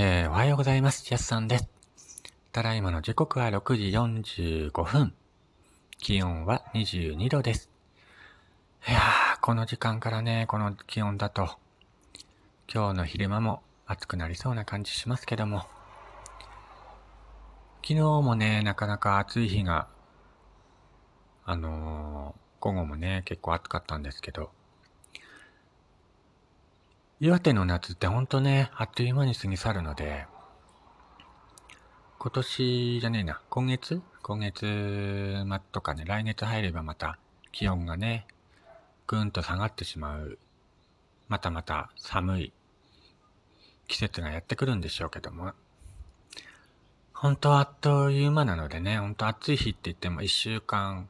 えー、おはようございます。やすさんです。ただいまの時刻は6時45分。気温は22度です。いやー、この時間からね、この気温だと、今日の昼間も暑くなりそうな感じしますけども、昨日もね、なかなか暑い日が、あのー、午後もね、結構暑かったんですけど、岩手の夏ってほんとね、あっという間に過ぎ去るので、今年じゃねえな、今月？今月末とかね、来月入ればまた気温がね、ぐんと下がってしまう、またまた寒い季節がやってくるんでしょうけども、本当あっという間なのでね、本当暑い日って言っても一週間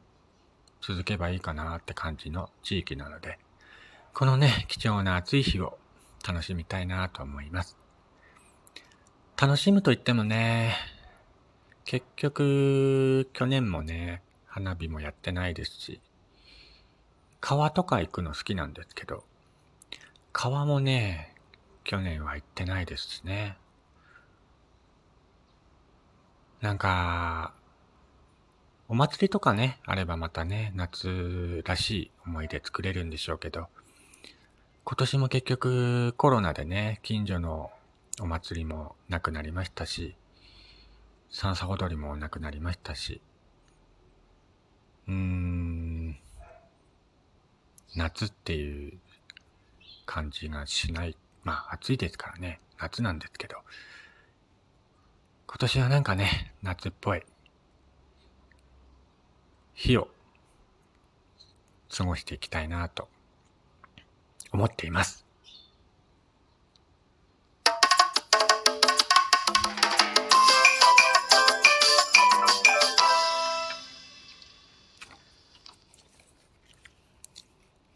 続けばいいかなって感じの地域なので、このね、貴重な暑い日を楽しみたいなと思います。楽しむと言ってもね、結局、去年もね、花火もやってないですし、川とか行くの好きなんですけど、川もね、去年は行ってないですしね。なんか、お祭りとかね、あればまたね、夏らしい思い出作れるんでしょうけど、今年も結局コロナでね、近所のお祭りもなくなりましたし、三叉踊りもなくなりましたし、うーん、夏っていう感じがしない。まあ暑いですからね、夏なんですけど、今年はなんかね、夏っぽい日を過ごしていきたいなと思っています。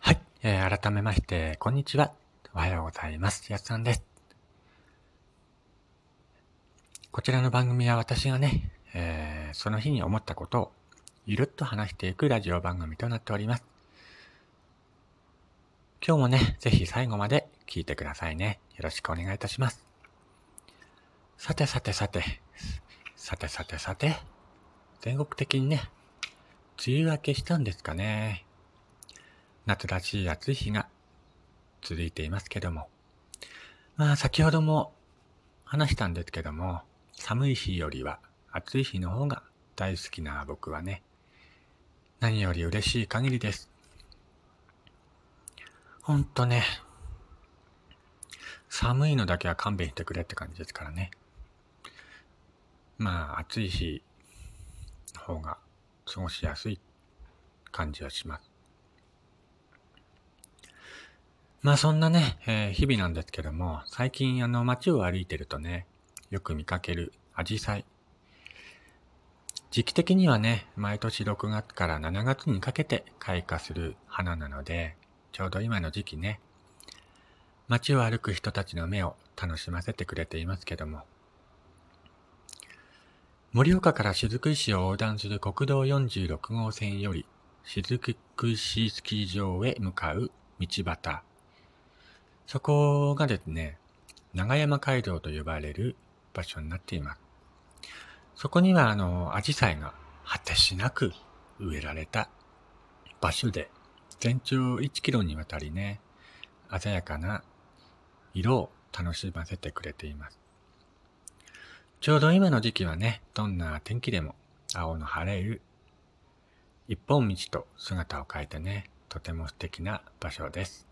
はい、えー、改めまして、こんにちは。おはようございます。やつさんです。こちらの番組は私がね、えー、その日に思ったことをゆるっと話していくラジオ番組となっております。今日もね、ぜひ最後まで聞いてくださいね。よろしくお願いいたします。さてさてさて、さてさてさて、全国的にね、梅雨明けしたんですかね。夏らしい暑い日が続いていますけども。まあ先ほども話したんですけども、寒い日よりは暑い日の方が大好きな僕はね、何より嬉しい限りです。ほんとね、寒いのだけは勘弁してくれって感じですからね。まあ、暑い日の方が過ごしやすい感じはします。まあそんなね、えー、日々なんですけども、最近あの街を歩いてるとね、よく見かけるアジサイ。時期的にはね、毎年6月から7月にかけて開花する花なので、ちょうど今の時期ね、街を歩く人たちの目を楽しませてくれていますけども、盛岡から雫石を横断する国道46号線より、雫石スキー場へ向かう道端。そこがですね、長山街道と呼ばれる場所になっています。そこにはあの、アジサイが果てしなく植えられた場所で、全長1キロにわたりね、鮮やかな色を楽しませてくれています。ちょうど今の時期はね、どんな天気でも青の晴れる一本道と姿を変えてね、とても素敵な場所です。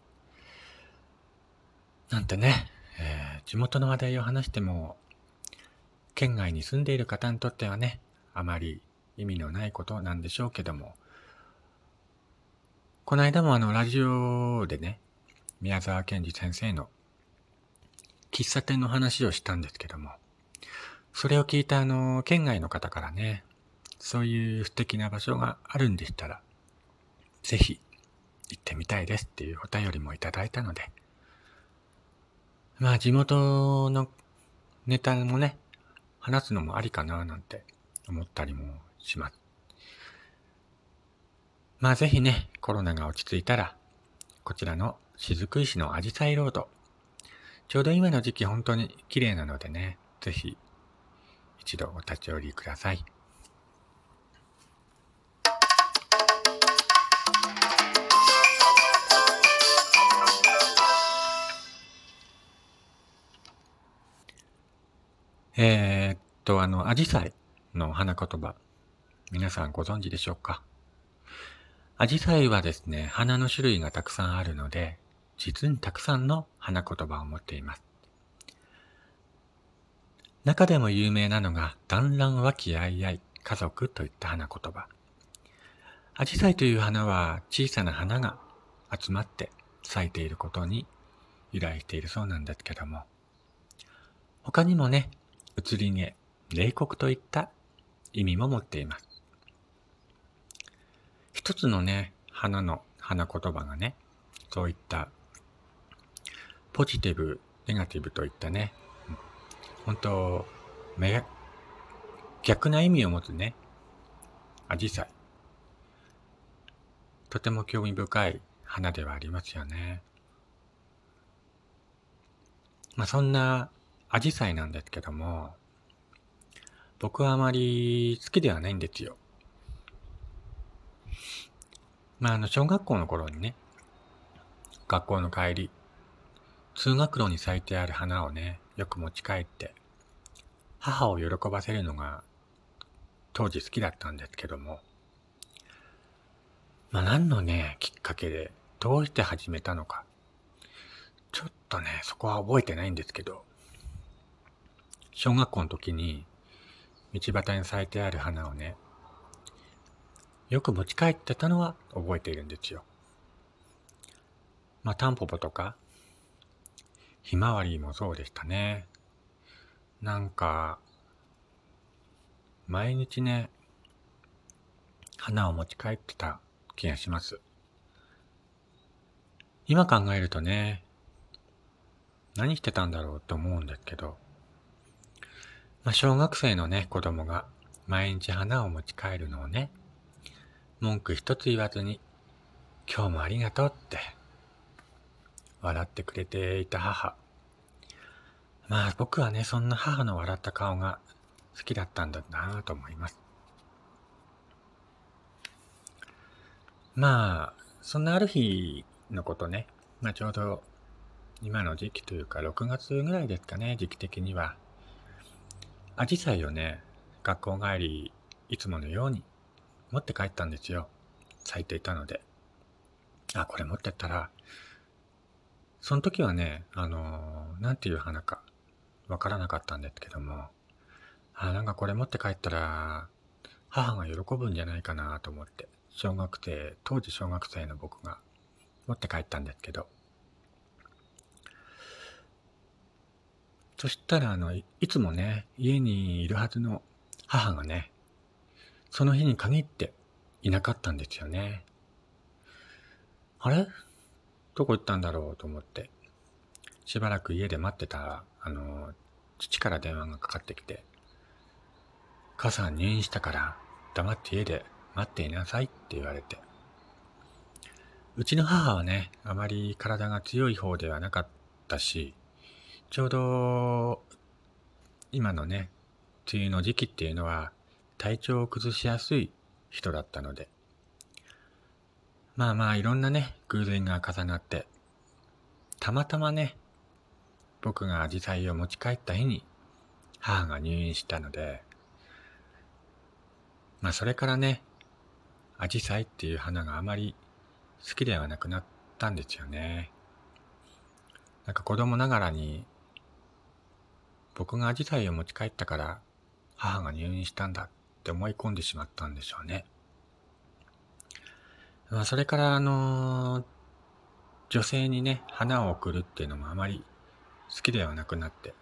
なんてね、えー、地元の話題を話しても、県外に住んでいる方にとってはね、あまり意味のないことなんでしょうけども、この間もあの、ラジオでね、宮沢賢治先生の喫茶店の話をしたんですけども、それを聞いたあの、県外の方からね、そういう素敵な場所があるんでしたら、ぜひ行ってみたいですっていうお便りもいただいたので、まあ地元のネタもね、話すのもありかななんて思ったりもします。まあぜひね、コロナが落ち着いたら、こちらの雫石のアジサイロード、ちょうど今の時期本当に綺麗なのでね、ぜひ一度お立ち寄りください。えー、っと、あの、アジサイの花言葉、皆さんご存知でしょうか？アジサイはですね、花の種類がたくさんあるので、実にたくさんの花言葉を持っています。中でも有名なのが、団らん和気あいあい、家族といった花言葉。アジサイという花は小さな花が集まって咲いていることに由来しているそうなんですけども、他にもね、移り毛、冷酷といった意味も持っています。一つのね、花の花言葉がね、そういったポジティブ、ネガティブといったね、本当め、逆な意味を持つね、アジサイ。とても興味深い花ではありますよね。まあそんなアジサイなんですけども、僕はあまり好きではないんですよ。まあ、あの、小学校の頃にね、学校の帰り、通学路に咲いてある花をね、よく持ち帰って、母を喜ばせるのが当時好きだったんですけども、まあ何のね、きっかけで、どうして始めたのか、ちょっとね、そこは覚えてないんですけど、小学校の時に、道端に咲いてある花をね、よく持ち帰ってたのは覚えているんですよ。まあ、タンポポとか、ひまわりもそうでしたね。なんか、毎日ね、花を持ち帰ってた気がします。今考えるとね、何してたんだろうと思うんですけど、まあ、小学生のね、子供が毎日花を持ち帰るのをね、文句一つ言わずに、今日もありがとうって、笑ってくれていた母。まあ僕はね、そんな母の笑った顔が好きだったんだなと思います。まあ、そんなある日のことね、まあちょうど今の時期というか6月ぐらいですかね、時期的には。アジサイをね、学校帰り、いつものように持って帰ったんですよ。咲いていたので。あ、これ持ってったら、その時はね、あのー、なんていう花か、わからなかったんですけども、あ、なんかこれ持って帰ったら、母が喜ぶんじゃないかなと思って、小学生、当時小学生の僕が持って帰ったんですけど、そしたら、あの、いつもね、家にいるはずの母がね、その日に限っていなかったんですよね。あれ？どこ行ったんだろうと思って、しばらく家で待ってたら、あの、父から電話がかかってきて、母さん入院したから黙って家で待っていなさいって言われて。うちの母はね、あまり体が強い方ではなかったし、ちょうど、今のね、梅雨の時期っていうのは、体調を崩しやすい人だったので、まあまあいろんなね、偶然が重なって、たまたまね、僕がアジサイを持ち帰った日に、母が入院したので、まあそれからね、アジサイっていう花があまり好きではなくなったんですよね。なんか子供ながらに僕がアジサイを持ち帰ったから母が入院したんだって思い込んでしまったんでしょうね。まあ、それからあの、女性にね、花を贈るっていうのもあまり好きではなくなって。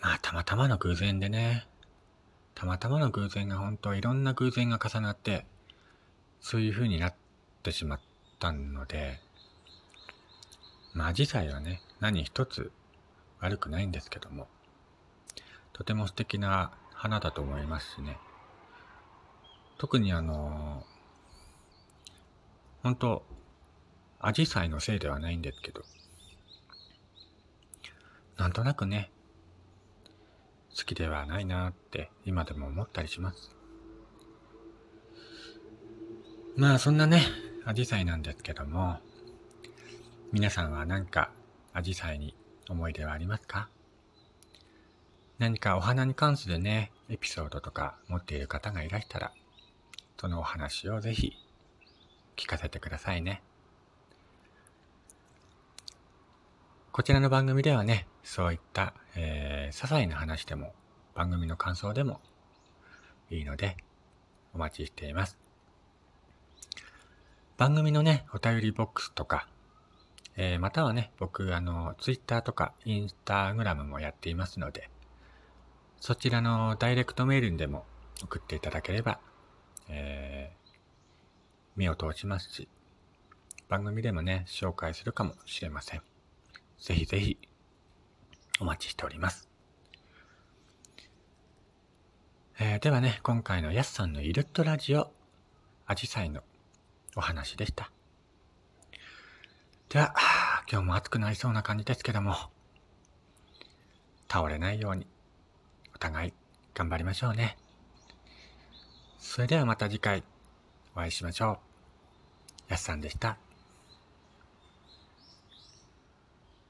まあ、たまたまの偶然でね、たまたまの偶然が本当いろんな偶然が重なって、そういう風になってしまったので、まあ、アジサイはね、何一つ悪くないんですけども、とても素敵な花だと思いますしね。特にあの、本当アジサイのせいではないんですけど、なんとなくね、好きではないなって今でも思ったりします。まあそんなね、アジサイなんですけども、皆さんは何かアジサイに思い出はありますか？何かお花に関するね、エピソードとか持っている方がいらしたら、そのお話をぜひ聞かせてくださいね。こちらの番組ではね、そういった、えー、些細な話でも、番組の感想でもいいので、お待ちしています。番組のね、お便りボックスとか、えー、またはね、僕、あの、ツイッターとかインスタグラムもやっていますので、そちらのダイレクトメールにでも送っていただければ、えー、目を通しますし、番組でもね、紹介するかもしれません。ぜひぜひ、お待ちしております。えー、ではね、今回のやすさんのイルットラジオ、アジサイのお話でした。では、今日も暑くなりそうな感じですけども、倒れないように互い頑張りましょうね。それではまた次回お会いしましょう。やすさんでした。